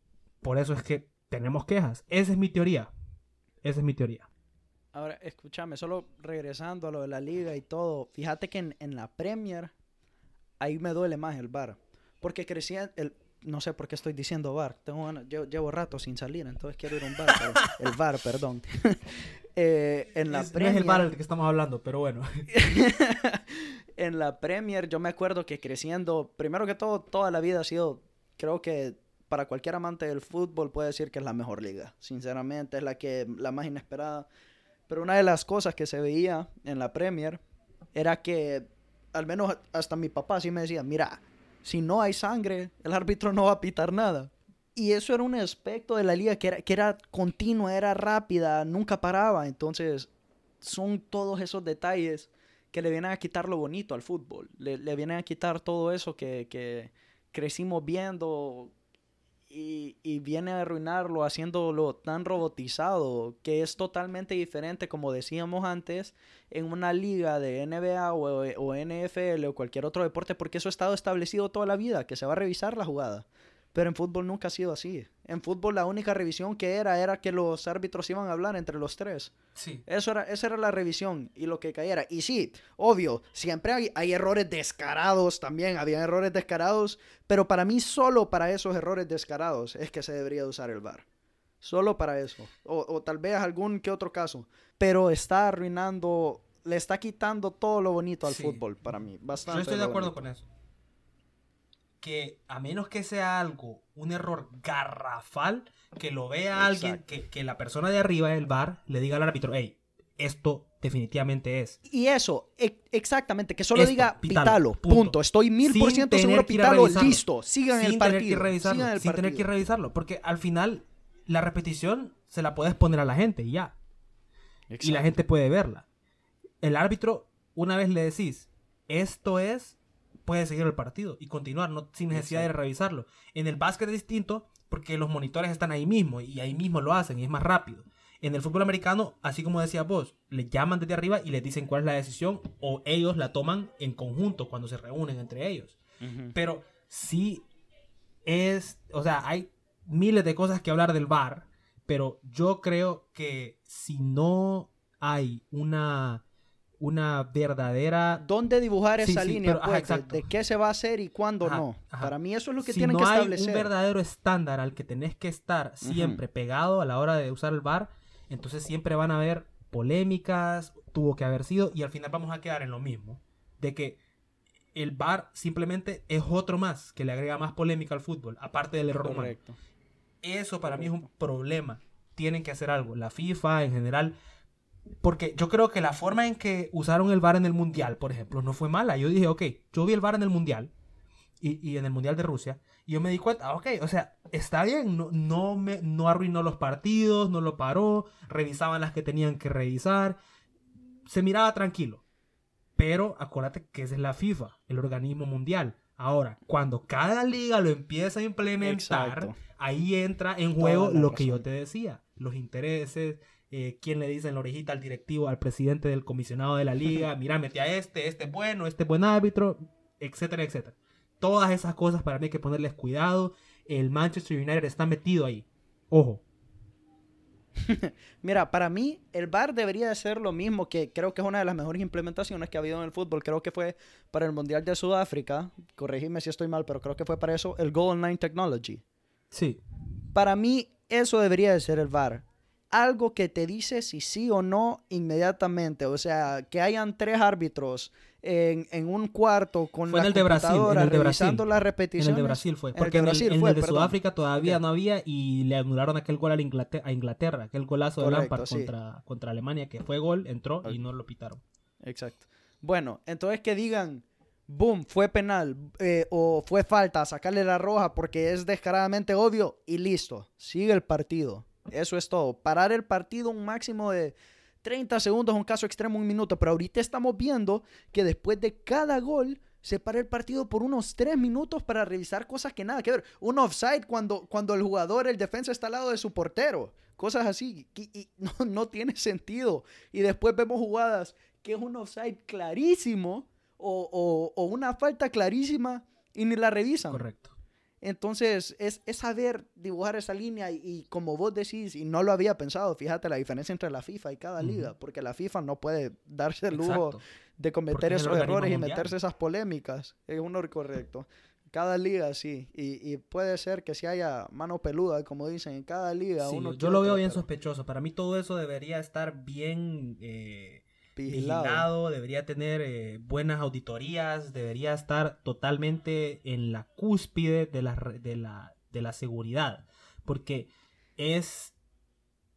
por eso es que tenemos quejas. Esa es mi teoría. Esa es mi teoría. Ahora, escúchame, solo regresando a lo de la liga y todo, fíjate que en, en la Premier ahí me duele más el bar. Porque crecía, el, no sé por qué estoy diciendo bar. Tengo llevo rato sin salir, entonces quiero ir a un bar. el bar, perdón. Eh, en la Premier, no es el bar del que estamos hablando, pero bueno. en la Premier, yo me acuerdo que creciendo, primero que todo, toda la vida ha sido, creo que para cualquier amante del fútbol puede decir que es la mejor liga. Sinceramente, es la que la más inesperada. Pero una de las cosas que se veía en la Premier era que, al menos hasta mi papá sí me decía, mira, si no hay sangre, el árbitro no va a pitar nada. Y eso era un aspecto de la liga que era, que era continua, era rápida, nunca paraba. Entonces, son todos esos detalles que le vienen a quitar lo bonito al fútbol. Le, le vienen a quitar todo eso que, que crecimos viendo, y, viene a arruinarlo haciéndolo tan robotizado que es totalmente diferente, como decíamos antes, en una liga de NBA o, o, NFL o cualquier otro deporte, porque eso ha estado establecido toda la vida, que se va a revisar la jugada. Pero en fútbol nunca ha sido así. En fútbol la única revisión que era era que los árbitros iban a hablar entre los tres. Sí. Eso era, esa era la revisión y lo que cayera. Y sí, obvio, siempre hay, hay errores descarados también. Había errores descarados. Pero para mí solo para esos errores descarados es que se debería usar el VAR. Solo para eso. O, o tal vez algún que otro caso. Pero está arruinando, le está quitando todo lo bonito al fútbol para mí. Bastante. Yo estoy de acuerdo con eso que a menos que sea algo, un error garrafal, que lo vea alguien, que, la persona de arriba del bar le diga al árbitro, hey, esto definitivamente es. Y eso, e, exactamente, que solo diga pitalo, punto. Estoy mil por ciento seguro pitalo, listo, sigan el partido. Tener que revisarlo, sin tener que revisarlo, porque al final la repetición se la puedes poner a la gente y ya. Y la gente puede verla. El árbitro, una vez le decís, esto es puede seguir el partido y continuar no, sin necesidad de revisarlo. En el básquet es distinto porque los monitores están ahí mismo y ahí mismo lo hacen y es más rápido. En el fútbol americano, así como decías vos, le llaman desde arriba y les dicen cuál es la decisión o ellos la toman en conjunto cuando se reúnen entre ellos. Pero sí es, o sea, hay miles de cosas que hablar del VAR, pero yo creo que si no hay una una verdadera... ¿Dónde dibujar esa línea? Pues, de, qué se va a hacer y cuándo no. Para mí eso es lo que tienen que establecer. Si no hay un verdadero estándar al que tenés que estar siempre pegado a la hora de usar el bar, entonces siempre van a haber polémicas, tuvo que haber sido, y al final vamos a quedar en lo mismo. De que el bar simplemente es otro más que le agrega más polémica al fútbol, aparte del error Correcto. Eso para mí es un problema. Tienen que hacer algo. La FIFA en general porque yo creo que la forma en que usaron el VAR en el Mundial, por ejemplo, no fue mala. Yo dije, ok, yo vi el VAR en el Mundial y, en el Mundial de Rusia y yo me di cuenta, ok, o sea, está bien, no, no, me, no arruinó los partidos, no lo paró, revisaban las que tenían que revisar, se miraba tranquilo. Pero acuérdate que esa es la FIFA, el organismo mundial. Ahora, cuando cada liga lo empieza a implementar, ahí entra en juego lo que yo te decía, los intereses, eh, quién le dice en la orejita al directivo, al presidente del comisionado de la liga, mira, mete a este, este es bueno, este es buen árbitro, etcétera, etcétera. Todas esas cosas para mí hay que ponerles cuidado. El Manchester United está metido ahí. Ojo. Mira, para mí el VAR debería de ser lo mismo que creo que es una de las mejores implementaciones que ha habido en el fútbol. Creo que fue para el Mundial de Sudáfrica, corregime si estoy mal, pero creo que fue para eso el Goal Line Technology. Sí. Para mí eso debería de ser el VAR algo que te dice si sí o no inmediatamente. O sea, que hayan tres árbitros en, en un cuarto con fue la en el de Brasil, en el de revisando las repeticiones. En el de Brasil fue. Porque en el, de, Sudáfrica todavía no había y le anularon aquel gol a Inglaterra, a Inglaterra aquel golazo de Lampard contra, contra Alemania, que fue gol, entró y no lo pitaron. Exacto. Bueno, entonces que digan boom, fue penal eh, o fue falta, sacarle la roja porque es descaradamente obvio y listo, sigue el partido. Eso es todo. Parar el partido un máximo de 30 segundos, un caso extremo, un minuto. Pero ahorita estamos viendo que después de cada gol se para el partido por unos 3 minutos para revisar cosas que nada que ver. Un offside cuando, cuando el jugador, el defensa está al lado de su portero. Cosas así. Y, no, tiene sentido. Y después vemos jugadas que es un offside clarísimo o, o una falta clarísima y ni la revisan. Correcto. Entonces, es, saber dibujar esa línea y, como vos decís, y no lo había pensado, fíjate la diferencia entre la FIFA y cada liga, porque la FIFA no puede darse el lujo de cometer esos errores y meterse esas polémicas. Es uno correcto. Cada liga sí, y, puede ser que si haya mano peluda, como dicen, en cada liga. uno yo lo veo bien sospechoso. Para mí todo eso debería estar bien... Eh vigilado, debería tener eh, buenas auditorías, debería estar totalmente en la cúspide de la, de la, de la seguridad, porque es,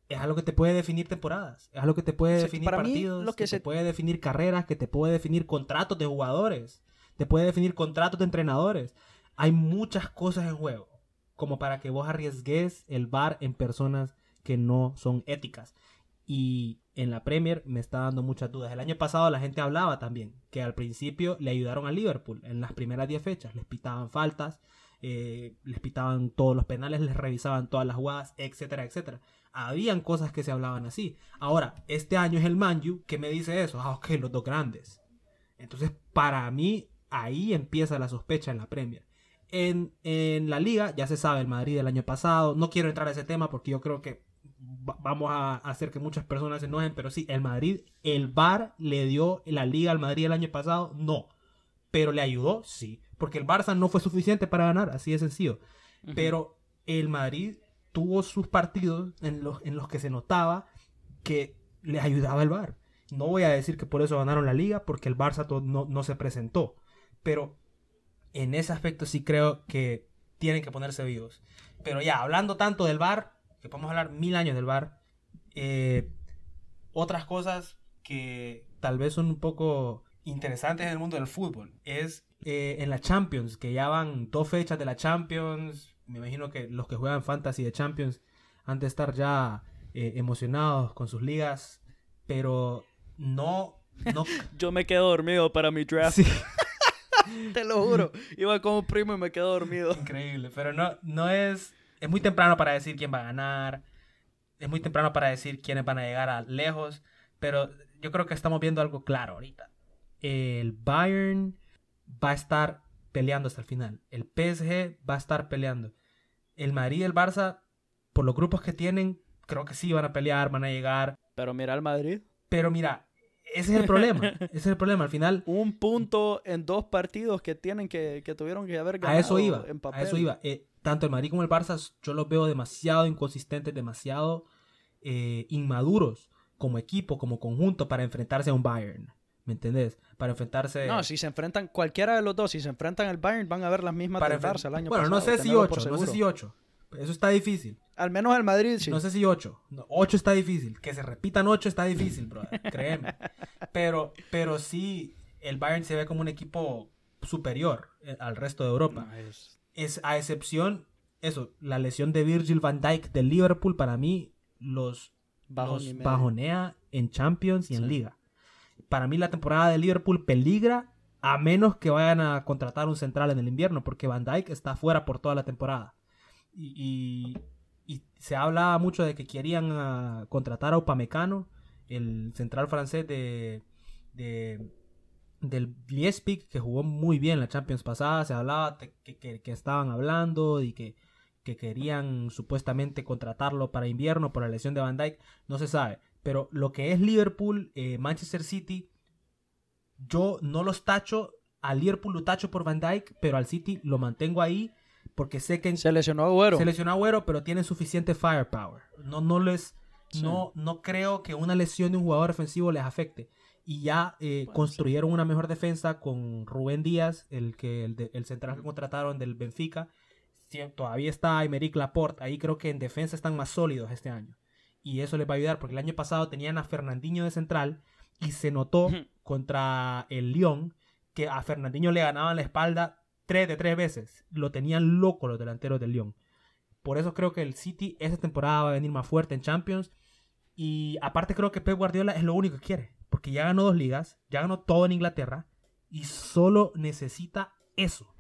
es algo que te puede definir temporadas, es algo que te puede definir partidos, lo que, se... puede definir carreras, que te puede definir contratos de jugadores, te puede definir contratos de entrenadores. Hay muchas cosas en juego, como para que vos arriesgues el bar en personas que no son éticas. Y en la Premier me está dando muchas dudas. El año pasado la gente hablaba también que al principio le ayudaron al Liverpool en las primeras 10 fechas. Les pitaban faltas, eh, les pitaban todos los penales, les revisaban todas las jugadas, etcétera, etcétera. Habían cosas que se hablaban así. Ahora, este año es el Manju que me dice eso. Ah, ok, los dos grandes. Entonces, para mí, ahí empieza la sospecha en la Premier. En, en la liga, ya se sabe, el Madrid del año pasado. No quiero entrar a ese tema porque yo creo que vamos a hacer que muchas personas se enojen, pero sí, el Madrid, el VAR le dio la liga al Madrid el año pasado, no. Pero le ayudó, sí. Porque el Barça no fue suficiente para ganar, así de sencillo. Pero el Madrid tuvo sus partidos en los, en los que se notaba que le ayudaba el VAR. No voy a decir que por eso ganaron la liga, porque el Barça no, no se presentó. Pero en ese aspecto sí creo que tienen que ponerse vivos. Pero ya, hablando tanto del VAR, que podemos hablar mil años del bar. Eh, otras cosas que tal vez son un poco interesantes en el mundo del fútbol es eh, en la Champions, que ya van dos fechas de la Champions. Me imagino que los que juegan Fantasy de Champions han de estar ya eh, emocionados con sus ligas, pero no. no... Yo me quedo dormido para mi draft. Te lo juro. Iba como primo y me quedo dormido. Increíble, pero no, no es es muy temprano para decir quién va a ganar. es muy temprano para decir quiénes van a llegar a lejos, pero yo creo que estamos viendo algo claro ahorita. El Bayern va a estar peleando hasta el final. El PSG va a estar peleando. El Madrid y el Barça, por los grupos que tienen, creo que sí van a pelear, van a llegar. Pero mira el Madrid. Pero mira, ese es el problema. ese es el problema. Al final. Un punto en dos partidos que tienen que, que tuvieron que haber ganado. A eso iba. A eso iba. Eh, tanto el Madrid como el Barça, yo los veo demasiado inconsistentes, demasiado eh, inmaduros como equipo, como conjunto para enfrentarse a un Bayern. ¿Me entendés? Para enfrentarse. No, si se enfrentan cualquiera de los dos, si se enfrentan al Bayern, van a ver las mismas para del Barça el año bueno, pasado. Bueno, no sé si ocho, no sé si ocho. Eso está difícil. Al menos el Madrid, sí. No sé si ocho. ocho está difícil. Que se repitan ocho está difícil, bro. Créeme. Pero, pero sí, el Bayern se ve como un equipo superior eh, al resto de Europa. es... es... a excepción, eso, la lesión de Virgil van Dijk del Liverpool, para mí, los, los bajonea en Champions y en Liga. Para mí la temporada de Liverpool peligra a menos que vayan a contratar un central en el invierno, porque Van Dijk está fuera por toda la temporada. Y, se habla mucho de que querían ah, contratar a Upamecano, el central francés de, del Liespig, que jugó muy bien la Champions pasada. Se hablaba que, que, estaban hablando y que, que querían supuestamente contratarlo para invierno por la lesión de Van Dijk. No se sabe. Pero lo que es Liverpool, eh, Manchester City, yo no los tacho. Al Liverpool lo tacho por Van Dyke, pero al City lo mantengo ahí porque sé que... Se lesionó Agüero. Se lesionó Agüero, pero tienen suficiente firepower. No, no les... No, no creo que una lesión de un jugador ofensivo les afecte. Y ya eh, construyeron una mejor defensa con Rubén Díaz, el, que, el, central que contrataron del Benfica. todavía está Aymeric Laporte. Ahí creo que en defensa están más sólidos este año y eso les va a ayudar porque el año pasado tenían a Fernandinho de central y se notó contra el Lyon que a Fernandinho le ganaban la espalda tres de tres veces. Lo tenían loco los delanteros del Lyon. Por eso creo que el City esta temporada va a venir más fuerte en Champions. Y aparte creo que Pep Guardiola es lo único que quiere. Porque ya ganó dos ligas, ya ganó todo en Inglaterra. Y solo necesita eso.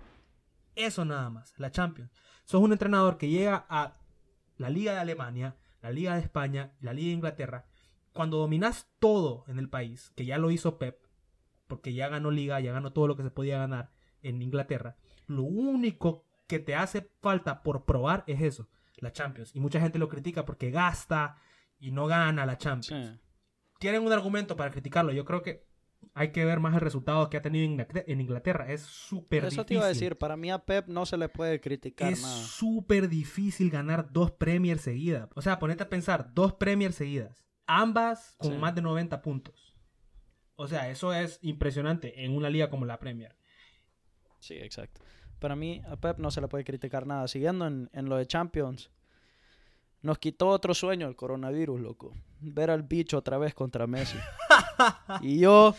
Eso nada más, la Champions. Sos un entrenador que llega a la Liga de Alemania, la Liga de España, la Liga de Inglaterra, cuando dominas todo en el país, que ya lo hizo Pep, porque ya ganó Liga, ya ganó todo lo que se podía ganar en Inglaterra, lo único que te hace falta por probar es eso, la Champions. Y mucha gente lo critica porque gasta y no gana la Champions. Tienen un argumento para criticarlo. Yo creo que hay que ver más el resultado que ha tenido en Inglaterra. Es súper difícil. Eso te iba a decir. Para mí a Pep no se le puede criticar es nada. Es súper difícil ganar dos Premier seguidas. O sea, ponete a pensar, dos Premier seguidas. Ambas con más de 90 puntos. O sea, eso es impresionante en una liga como la Premier. Sí, exacto. Para mí a Pep no se le puede criticar nada. Siguiendo en, en lo de Champions. Nos quitó otro sueño el coronavirus, loco. Ver al bicho otra vez contra Messi. y yo,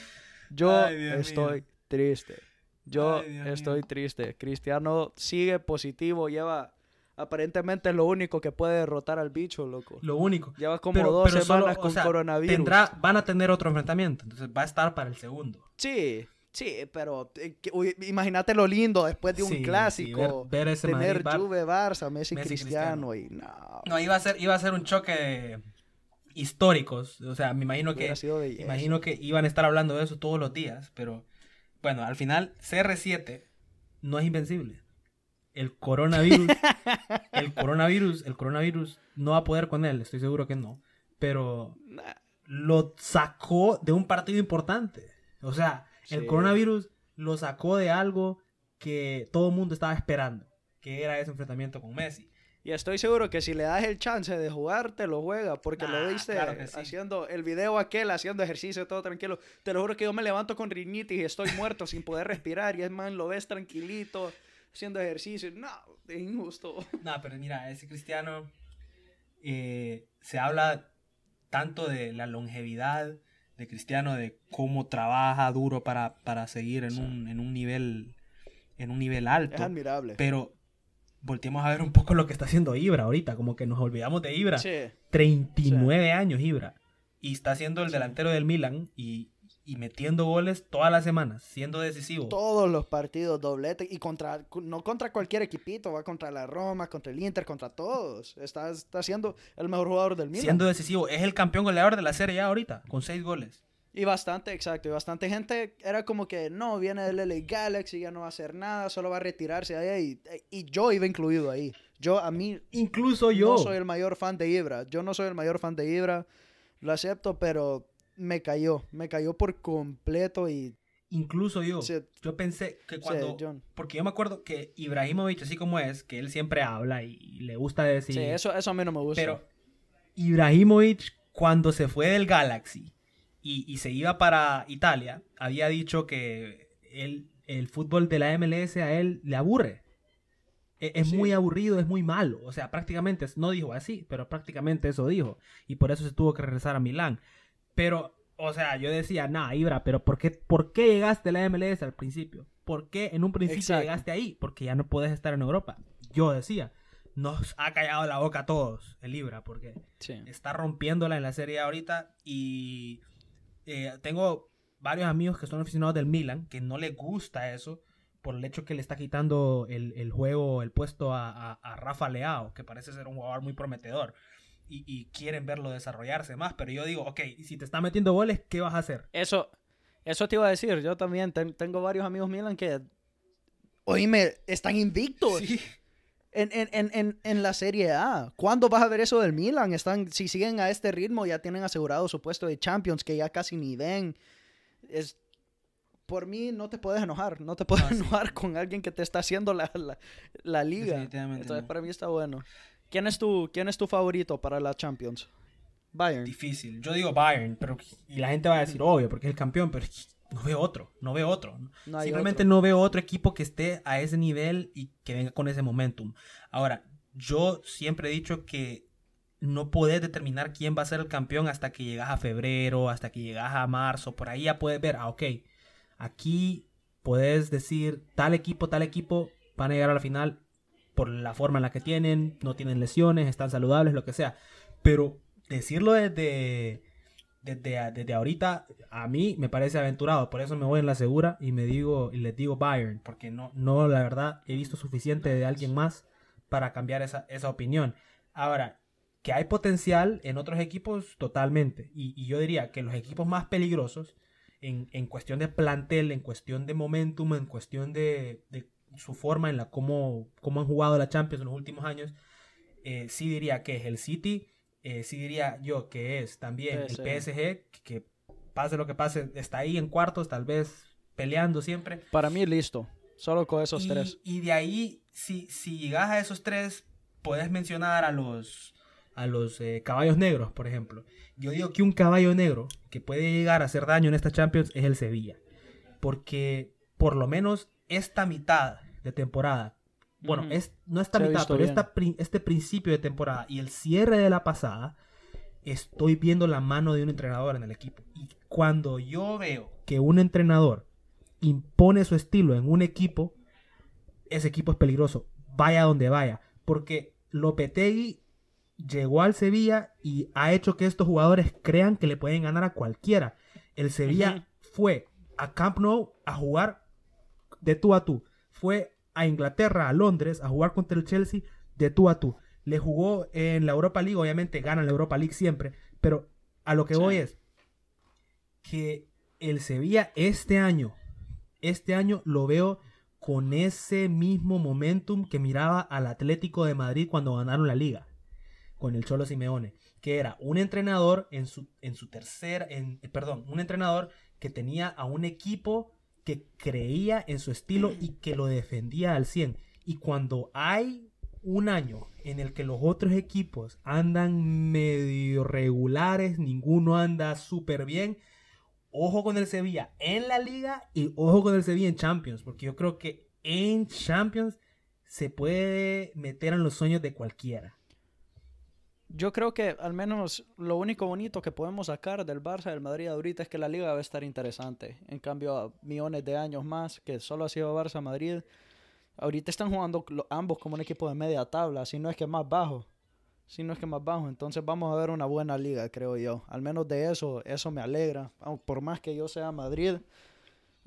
yo estoy triste. Yo estoy triste. Cristiano sigue positivo, lleva aparentemente es lo único que puede derrotar al bicho, loco. Lo único. Lleva como dos semanas con coronavirus. Tendrá, van a tener otro enfrentamiento, entonces va a estar para el segundo. Sí, Sí, pero eh, imagínate lo lindo después de un clásico. ver, ese tener Juve, Barça, Messi, Cristiano, y no. No, iba a ser, iba a ser un choque históricos. O sea, me imagino que imagino que iban a estar hablando de eso todos los días, pero bueno, al final CR7 no es invencible. El coronavirus, el coronavirus, el coronavirus no va a poder con él, estoy seguro que no, pero lo sacó de un partido importante. O sea, el coronavirus lo sacó de algo que todo el mundo estaba esperando, que era ese enfrentamiento con Messi. Y estoy seguro que si le das el chance de jugar, te lo juega, porque lo viste haciendo el video aquel, haciendo ejercicio, todo tranquilo. Te lo juro que yo me levanto con rinitis y estoy muerto sin poder respirar. Y es más, lo ves tranquilito, haciendo ejercicio. No, es injusto. No, pero mira, ese cristiano eh, se habla tanto de la longevidad de Cristiano, de cómo trabaja duro para, para seguir en, un, en un nivel en un nivel alto. Es admirable. Pero volteemos a ver un poco lo que está haciendo Ibra ahorita, como que nos olvidamos de Ibra. 39 años Ibra. Y está siendo el delantero del Milan y, y metiendo goles todas las semanas, siendo decisivo. Todos los partidos doblete y contra no contra cualquier equipito, va contra la Roma, contra el Inter, contra todos. Está, está siendo el mejor jugador del Milan. Siendo decisivo, es el campeón goleador de la Serie A ahorita, con seis goles. Y bastante, exacto, y bastante gente era como que no, viene del LA Galaxy, ya no va a hacer nada, solo va a retirarse ahí. Y, y yo iba incluido ahí. Yo, a mí. Incluso yo. No soy el mayor fan de Ibra. Yo no soy el mayor fan de Ibra. Lo acepto, pero me cayó, me cayó por completo y... Incluso yo, yo pensé que cuando... porque yo me acuerdo que Ibrahimovic, así como es, que él siempre habla y, le gusta decir... Sí, eso, eso a mí no me gusta. Pero Ibrahimovic, cuando se fue del Galaxy y, se iba para Italia, había dicho que él, el fútbol de la MLS a él le aburre. E, es, muy aburrido, es muy malo. O sea, prácticamente, no dijo así, pero prácticamente eso dijo. Y por eso se tuvo que regresar a Milán. Pero, o sea, yo decía, nah, Ibra, pero ¿por qué, ¿por qué llegaste a la MLS al principio? ¿Por qué en un principio llegaste ahí? Porque ya no puedes estar en Europa. Yo decía, nos ha callado la boca a todos el Ibra, porque está rompiéndola en la serie ahorita. Y eh, tengo varios amigos que son aficionados del Milan, que no les gusta eso por el hecho que le está quitando el, juego, el puesto a, a, Rafa Leao, que parece ser un jugador muy prometedor y, quieren verlo desarrollarse más. Pero yo digo, ok, si te está metiendo goles, ¿qué vas a hacer? Eso, eso te iba a decir. Yo también tengo varios amigos Milan que, oíme, están invictos. En, en, en, en, la Serie A. ¿Cuándo vas a ver eso del Milan? Están, si siguen a este ritmo, ya tienen asegurado su puesto de Champions, que ya casi ni ven. Es, por mí no te puedes enojar. No te puedes enojar con alguien que te está haciendo la, la, la liga. Entonces, para mí está bueno. ¿Quién es tu, quién es tu favorito para la Champions? Bayern. Difícil. Yo digo Bayern, pero y la gente va a decir obvio porque es el campeón, pero no veo otro, no veo otro. Simplemente no veo otro equipo que esté a ese nivel y que venga con ese momentum. Ahora, yo siempre he dicho que no puedes determinar quién va a ser el campeón hasta que llegas a febrero, hasta que llegas a marzo, por ahí ya puedes ver, ah, ok, aquí puedes decir tal equipo, tal equipo van a llegar a la final, por la forma en la que tienen, no tienen lesiones, están saludables, lo que sea. Pero decirlo desde, desde, desde ahorita, a mí me parece aventurado. Por eso me voy en la segura y me digo, y les digo Bayern, porque no, no, la verdad, he visto suficiente de alguien más para cambiar esa, esa opinión. Ahora, que hay potencial en otros equipos, totalmente. Y, yo diría que los equipos más peligrosos, en, en, cuestión de plantel, en cuestión de momentum, en cuestión de, de su forma en la cómo, cómo han jugado la Champions en los últimos años, eh, sí diría que es el City, eh, sí diría yo que es también el PSG, que, pase lo que pase, está ahí en cuartos, tal vez peleando siempre. Para mí listo, solo con esos tres. Y de ahí, si, si llegas a esos tres, puedes mencionar a los, a los eh, caballos negros, por ejemplo. Yo digo que un caballo negro que puede llegar a hacer daño en esta Champions es el Sevilla. Porque por lo menos esta mitad de temporada, bueno, es, no esta mitad, pero este principio de temporada y el cierre de la pasada, estoy viendo la mano de un entrenador en el equipo. Y cuando yo veo que un entrenador impone su estilo en un equipo, ese equipo es peligroso, vaya donde vaya, porque Lopetegui llegó al Sevilla y ha hecho que estos jugadores crean que le pueden ganar a cualquiera. El Sevilla fue a Camp Nou a jugar de tú a tú. Fue a Inglaterra, a Londres, a jugar contra el Chelsea de tú a tú. Le jugó en la Europa League, obviamente gana la Europa League siempre, pero a lo que voy es que el Sevilla este año, este año lo veo con ese mismo momentum que miraba al Atlético de Madrid cuando ganaron la liga con el Cholo Simeone, que era un entrenador en su, en su tercer, en, perdón, un entrenador que tenía a un equipo que creía en su estilo y que lo defendía al 100. Y cuando hay un año en el que los otros equipos andan medio regulares, ninguno anda súper bien, ojo con el Sevilla en la liga y ojo con el Sevilla en Champions, porque yo creo que en Champions se puede meter en los sueños de cualquiera yo creo que al menos lo único bonito que podemos sacar del Barça del Madrid ahorita es que la liga va a estar interesante. En cambio, millones de años más que solo ha sido Barça Madrid, ahorita están jugando ambos como un equipo de media tabla, si no es que más bajo. Si no es que más bajo. Entonces vamos a ver una buena liga, creo yo. Al menos de eso, eso me alegra. Por más que yo sea Madrid.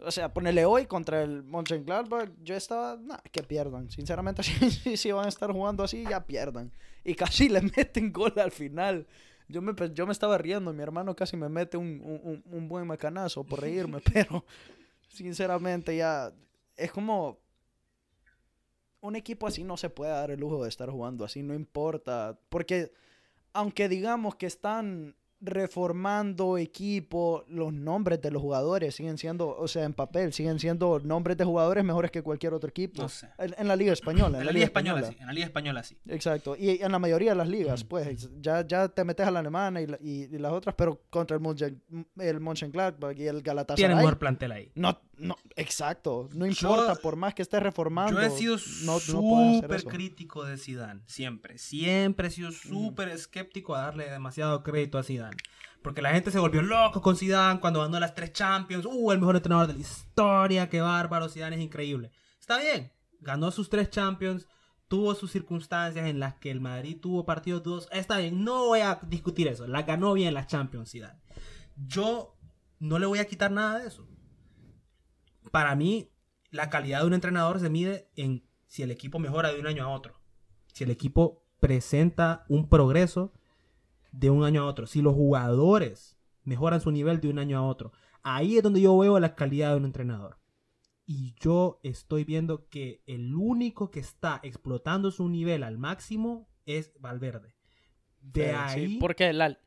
O sea, ponerle hoy contra el Mönchengladbach, yo estaba, nah, que pierdan. Sinceramente, si, si van a estar jugando así, ya pierdan. Y casi le meten gol al final. Yo me, yo me estaba riendo, mi hermano casi me mete un, un, un buen macanazo por reírme, pero sinceramente ya es como un equipo así no se puede dar el lujo de estar jugando así, no importa, porque aunque digamos que están reformando equipo, los nombres de los jugadores siguen siendo, o sea, en papel, siguen siendo nombres de jugadores mejores que cualquier otro equipo. en, la Liga Española. En, la, Liga, Española, sí. En la Liga Española, sí. Exacto. Y en la mayoría de las ligas, pues, ya, ya te metes a la alemana y, y, las otras, pero contra el, Mönchen, el Mönchengladbach y el Galatasaray. Tienen mejor plantel ahí. No, no, exacto. No importa, por más que esté reformando. Yo he sido súper crítico de Zidane, siempre. Siempre he sido súper escéptico a darle demasiado crédito a Zidane. Porque la gente se volvió loco con Zidane cuando ganó las tres Champions. Uh, el mejor entrenador de la historia, qué bárbaro, Zidane es increíble. Está bien, ganó sus tres Champions, tuvo sus circunstancias en las que el Madrid tuvo partidos dudos. Está bien, no voy a discutir eso. La ganó bien las Champions, Zidane. Yo no le voy a quitar nada de eso. Para mí, la calidad de un entrenador se mide en si el equipo mejora de un año a otro. Si el equipo presenta un progreso de un año a otro. Si los jugadores mejoran su nivel de un año a otro. Ahí es donde yo veo la calidad de un entrenador. Y yo estoy viendo que el único que está explotando su nivel al máximo es Valverde. De ahí. porque la,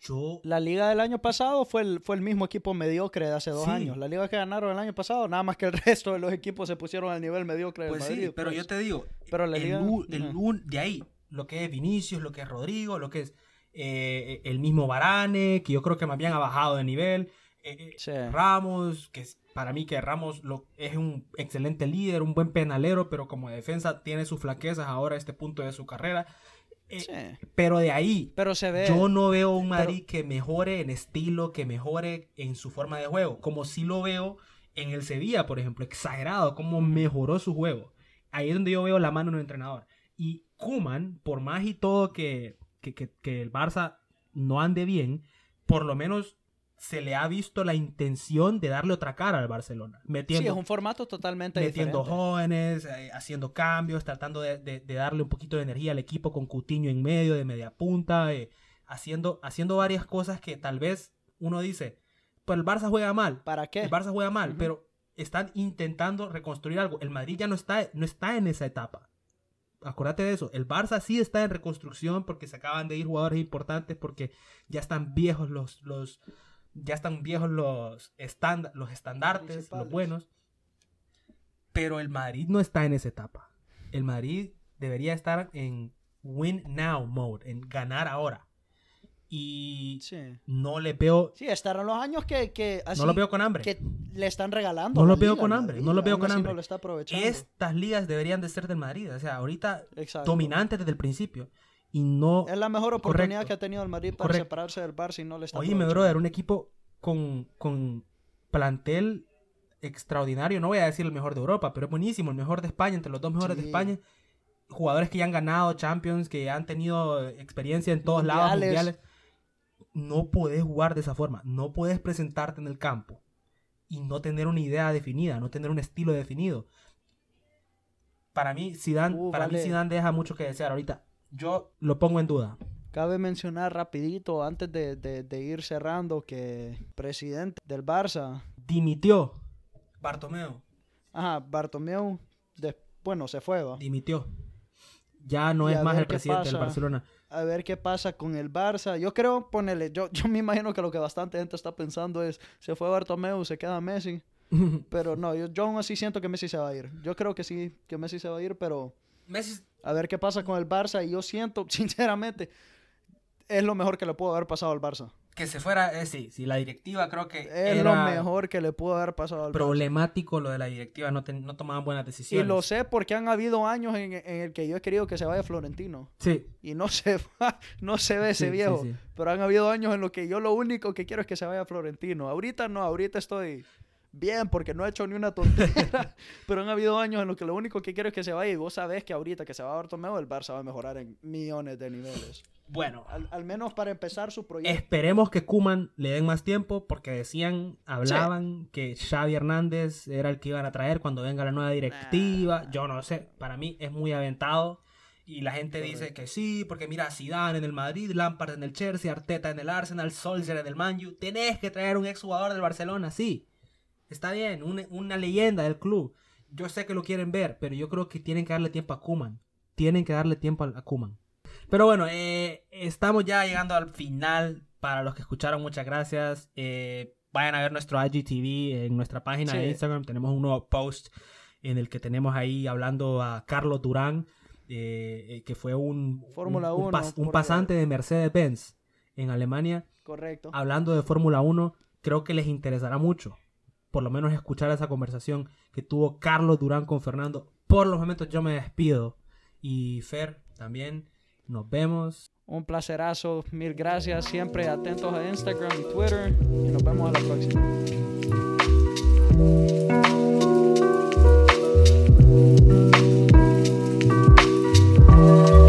yo... la liga del año pasado fue el, fue el mismo equipo mediocre de hace dos años. La liga que ganaron el año pasado, nada más que el resto de los equipos se pusieron al nivel mediocre del pues Sí, pero pues. yo te digo, pero la liga, de ahí, lo que es Vinicius, lo que es Rodrigo, lo que es eh, el mismo Varane, que yo creo que más bien ha bajado de nivel. Eh, eh, Ramos, que para mí que Ramos lo, es un excelente líder, un buen penalero, pero como defensa tiene sus flaquezas ahora a este punto de su carrera. Pero de ahí, pero se ve, yo no veo un Madrid que mejore en estilo, que mejore en su forma de juego, como si lo veo en el Sevilla, por ejemplo, exagerado, como mejoró su juego. Ahí es donde yo veo la mano de un entrenador. Y Kuman, por más y todo que que, el Barça no ande bien, por lo menos se le ha visto la intención de darle otra cara al Barcelona. Metiendo, sí, es un formato totalmente metiendo jóvenes, eh, haciendo cambios, tratando de, darle un poquito de energía al equipo con Cutiño en medio, de media punta, eh, haciendo, haciendo varias cosas que tal vez uno dice, pues el Barça juega mal. ¿Para qué? El Barça juega mal, pero están intentando reconstruir algo. El Madrid ya no está, no está en esa etapa acuérdate de eso. El Barça sí está en reconstrucción porque se acaban de ir jugadores importantes porque ya están viejos los, los ya están viejos los, los estandartes, los buenos. Pero el Madrid no está en esa etapa. El Madrid debería estar en win now mode, en ganar ahora y no le veo. Sí, estarán los años que, que no lo veo con hambre. Que le están regalando. No lo veo con hambre. No lo veo con hambre. lo está aprovechando. Estas ligas deberían de ser del Madrid. O sea, ahorita dominantes desde el principio. Y no. Es la mejor oportunidad que ha tenido el Madrid para separarse del Barça y no le está Oye, me brother, un equipo con, con plantel extraordinario. No voy a decir el mejor de Europa, pero es buenísimo. El mejor de España, entre los dos mejores de España. Jugadores que ya han ganado Champions, que han tenido experiencia en todos lados, mundiales no puedes jugar de esa forma, no puedes presentarte en el campo y no tener una idea definida, no tener un estilo definido. Para mí, Zidane, uh, para mí Zidane deja mucho que desear ahorita. Yo lo pongo en duda. Cabe mencionar rapidito, antes de, ir cerrando, que presidente del Barça... Dimitió. Bartomeu. Ajá, Bartomeu, bueno, se fue, ¿va? Dimitió. Ya no es más el presidente del Barcelona a ver qué pasa con el Barça. Yo creo, ponele, yo, yo me imagino que lo que bastante gente está pensando es, se fue Bartomeu, se queda Messi. pero no, yo, yo aún así siento que Messi se va a ir. Yo creo que sí, que Messi se va a ir, pero... Messi... A ver qué pasa con el Barça. Y yo siento, sinceramente, es lo mejor que le pudo haber pasado al Barça que se fuera, eh, sí, sí, la directiva creo que es lo mejor que le pudo haber pasado al Problemático lo de la directiva, no, no tomaban buenas decisiones. Y lo sé porque han habido años en, el que yo he querido que se vaya Florentino. Sí. Y no se va, no se ve ese viejo. pero han habido años en los que yo lo único que quiero es que se vaya Florentino. Ahorita no, ahorita estoy bien, porque no ha hecho ni una tontera. pero han habido años en los que lo único que quiero es que se vaya. Y vos sabés que ahorita que se va a Bartomeu, el Barça va a mejorar en millones de niveles. Bueno, Al, al menos para empezar su proyecto. esperemos que Kuman le den más tiempo porque decían, hablaban que Xavi Hernández era el que iban a traer cuando venga la nueva directiva. Yo no sé, para mí es muy aventado. Y la gente dice que sí, porque mira, Zidane en el Madrid, Lampard en el Chelsea, Arteta en el Arsenal, Solskjaer en el Man U. Tenés que traer un exjugador del Barcelona, sí. Está bien, una, una leyenda del club. Yo sé que lo quieren ver, pero yo creo que tienen que darle tiempo a Kuman. Tienen que darle tiempo a, a Kuman. Pero bueno, eh, estamos ya llegando al final. Para los que escucharon, muchas gracias. Eh, vayan a ver nuestro IGTV en nuestra página Sí. de Instagram. Tenemos un nuevo post en el que tenemos ahí hablando a Carlos Durán, eh, que fue un, Fórmula un- un Uno, pas- un porque- pasante de Mercedes-Benz en Alemania Correcto. hablando de Fórmula 1, creo que les interesará mucho, por lo menos escuchar esa conversación que tuvo Carlos Durán con Fernando. Por los momentos yo me despido. Y Fer, también nos vemos. Un placerazo. Mil gracias. Siempre atentos a Instagram y Twitter. Y nos vemos a la próxima.